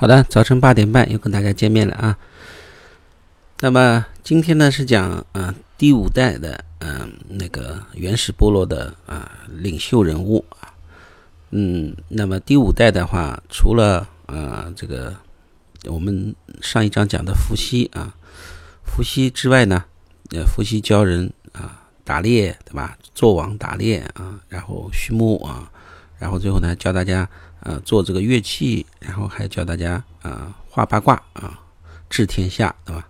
好的，早晨八点半又跟大家见面了啊。那么今天呢是讲啊第五代的嗯那个原始部落的啊领袖人物啊，嗯，那么第五代的话，除了啊这个我们上一章讲的伏羲啊，伏羲之外呢，呃，伏羲教人啊打猎对吧？做网打猎啊，然后畜牧啊，然后最后呢教大家。啊，做这个乐器，然后还教大家啊画八卦啊，治天下，对吧？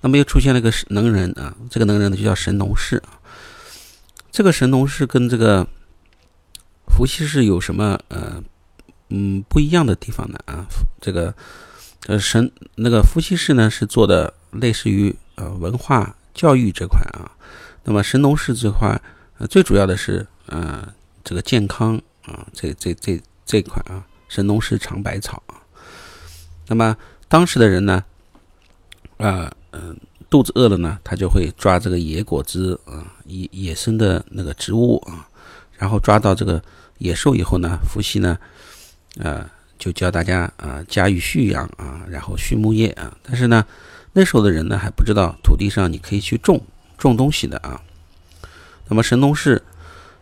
那么又出现了个能人啊，这个能人呢就叫神农氏。这个神农氏跟这个伏羲氏有什么呃嗯不一样的地方呢？啊，这个呃神那个伏羲氏呢是做的类似于呃文化教育这块啊，那么神农氏这块呃最主要的是呃这个健康啊，这这这。这款啊，神农氏尝百草啊。那么当时的人呢，啊，嗯，肚子饿了呢，他就会抓这个野果子啊，野野生的那个植物啊，然后抓到这个野兽以后呢，伏羲呢，呃，就教大家啊，驾驭畜养啊，然后畜牧业啊。但是呢，那时候的人呢，还不知道土地上你可以去种种东西的啊。那么神农氏，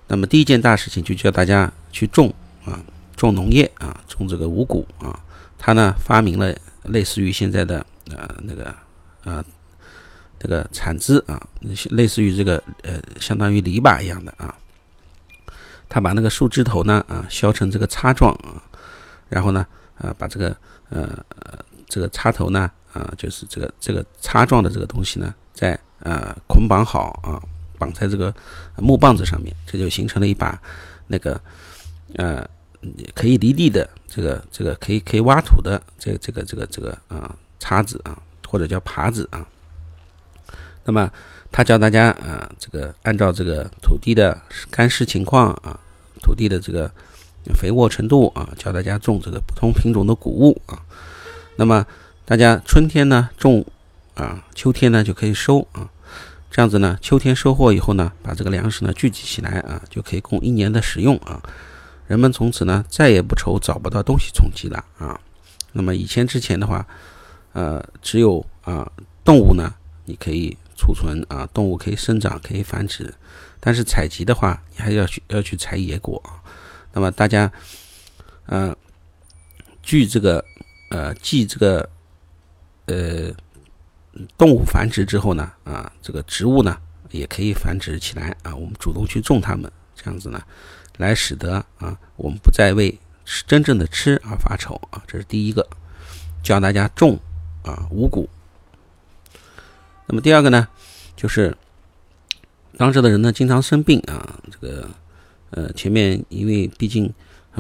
那么第一件大事情就教大家去种啊。种农业啊，种这个五谷啊，他呢发明了类似于现在的呃那个呃这个铲子啊，类似于这个呃相当于篱笆一样的啊，他把那个树枝头呢啊削成这个叉状啊，然后呢啊把这个呃这个插头呢啊就是这个这个叉状的这个东西呢再呃捆绑好啊，绑在这个木棒子上面，这就形成了一把那个呃。可以离地的这个这个可以可以挖土的这个这个这个这个啊叉子啊或者叫耙子啊，那么他教大家啊这个按照这个土地的干湿情况啊土地的这个肥沃程度啊教大家种这个不同品种的谷物啊，那么大家春天呢种啊秋天呢就可以收啊，这样子呢秋天收获以后呢把这个粮食呢聚集起来啊就可以供一年的使用啊。人们从此呢再也不愁找不到东西充饥了啊。那么以前之前的话，呃，只有啊动物呢，你可以储存啊，动物可以生长，可以繁殖。但是采集的话，你还要去要去采野果啊。那么大家，呃，据这个呃记这个呃动物繁殖之后呢，啊，这个植物呢也可以繁殖起来啊。我们主动去种它们，这样子呢。来使得啊，我们不再为真正的吃而发愁啊，这是第一个，教大家种啊五谷。那么第二个呢，就是当时的人呢经常生病啊，这个呃前面因为毕竟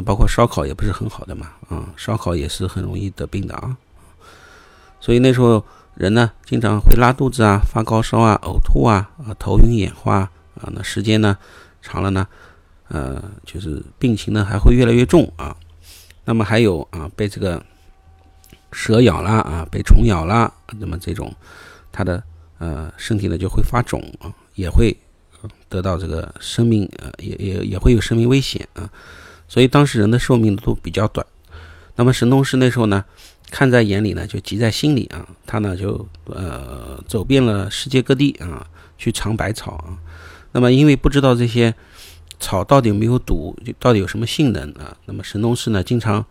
包括烧烤也不是很好的嘛啊，烧烤也是很容易得病的啊，所以那时候人呢经常会拉肚子啊、发高烧啊、呕吐啊、啊头晕眼花啊，那时间呢长了呢。呃，就是病情呢还会越来越重啊，那么还有啊被这个蛇咬啦啊，被虫咬啦，那么这种他的呃身体呢就会发肿啊，也会得到这个生命呃也也也会有生命危险啊，所以当时人的寿命都比较短。那么神农氏那时候呢看在眼里呢就急在心里啊，他呢就呃走遍了世界各地啊去尝百草啊，那么因为不知道这些。草到底有没有毒？到底有什么性能啊？那么神农氏呢，经常，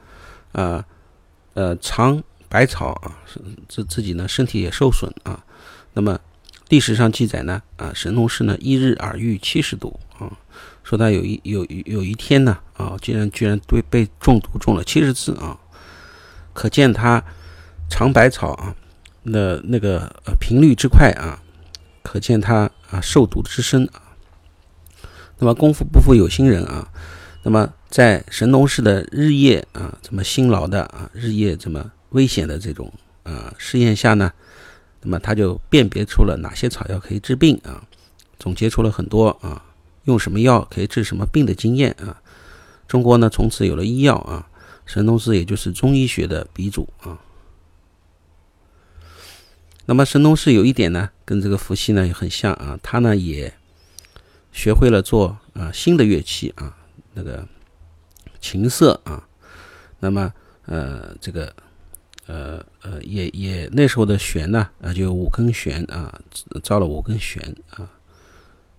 啊，呃，尝百草啊，自自己呢身体也受损啊。那么历史上记载呢，啊，神农氏呢一日耳遇七十毒啊，说他有一有有一天呢，啊，竟然居然对被中毒中了七十次啊，可见他尝百草啊，那那个呃频率之快啊，可见他啊受毒之深啊。那么功夫不负有心人啊，那么在神农氏的日夜啊这么辛劳的啊日夜这么危险的这种啊试验下呢，那么他就辨别出了哪些草药可以治病啊，总结出了很多啊用什么药可以治什么病的经验啊。中国呢从此有了医药啊，神农氏也就是中医学的鼻祖啊。那么神农氏有一点呢，跟这个伏羲呢也很像啊，他呢也。学会了做啊新的乐器啊，那个琴瑟啊，那么呃这个呃呃，也也那时候的弦呢，啊，就五根弦啊，造了五根弦啊，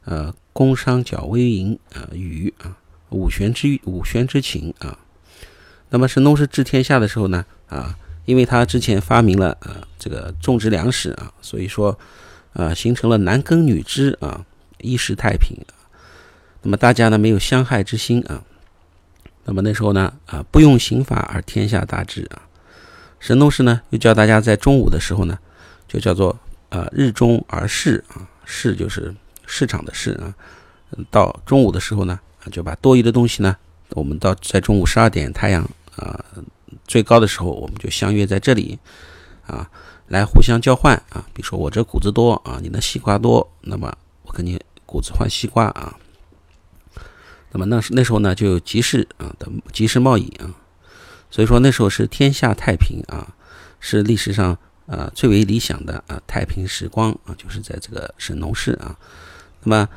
呃，宫商角微吟啊，羽啊，五弦之五弦之琴啊。那么神农氏治天下的时候呢，啊，因为他之前发明了呃这个种植粮食啊，所以说啊形成了男耕女织啊，一时太平。那么大家呢没有相害之心啊。那么那时候呢啊不用刑法而天下大治啊。神农氏呢又教大家在中午的时候呢，就叫做呃日中而市啊，市就是市场的市啊。到中午的时候呢，就把多余的东西呢，我们到在中午十二点太阳。啊，最高的时候我们就相约在这里，啊，来互相交换啊。比如说我这谷子多啊，你的西瓜多，那么我跟你谷子换西瓜啊。那么那时那时候呢，就有集市啊的集市贸易啊，所以说那时候是天下太平啊，是历史上啊最为理想的啊太平时光啊，就是在这个神农氏啊。那么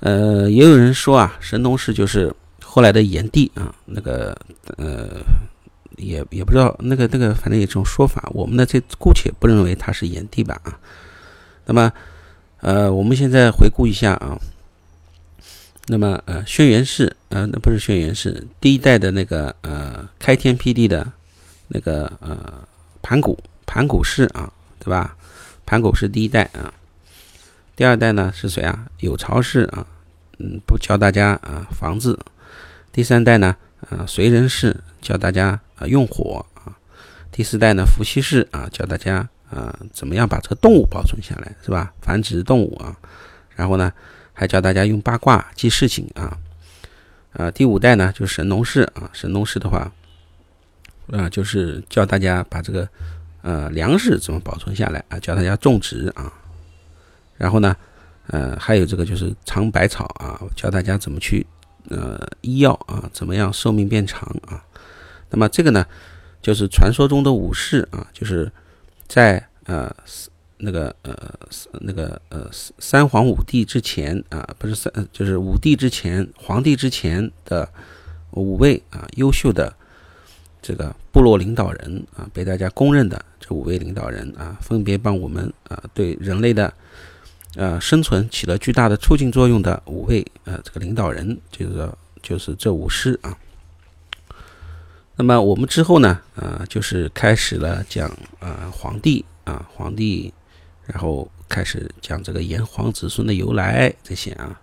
呃，也有人说啊，神农氏就是。后来的炎帝啊，那个呃，也也不知道那个那个，反正有这种说法。我们呢，这姑且不认为他是炎帝吧啊。那么，呃，我们现在回顾一下啊。那么，呃，轩辕氏，呃，那不是轩辕氏，第一代的那个呃，开天辟地的那个呃，盘古，盘古氏啊，对吧？盘古是第一代啊。第二代呢是谁啊？有巢氏啊，嗯，不教大家啊，房子。第三代呢，啊，燧人氏教大家啊用火啊；第四代呢，伏羲氏啊教大家啊怎么样把这个动物保存下来，是吧？繁殖动物啊。然后呢，还教大家用八卦记事情啊。啊，第五代呢，就是神农氏啊。神农氏的话，啊，就是教大家把这个呃粮食怎么保存下来啊，教大家种植啊。然后呢，呃，还有这个就是尝百草啊，教大家怎么去。呃，医药啊，怎么样寿命变长啊？那么这个呢，就是传说中的武士啊，就是在呃那个呃那个呃三皇五帝之前啊，不是三，就是五帝之前，皇帝之前的五位啊优秀的这个部落领导人啊，被大家公认的这五位领导人啊，分别帮我们啊对人类的。呃，生存起了巨大的促进作用的五位呃，这个领导人就是就是这五师啊。那么我们之后呢，呃，就是开始了讲呃皇帝啊，皇帝，然后开始讲这个炎黄子孙的由来这些啊。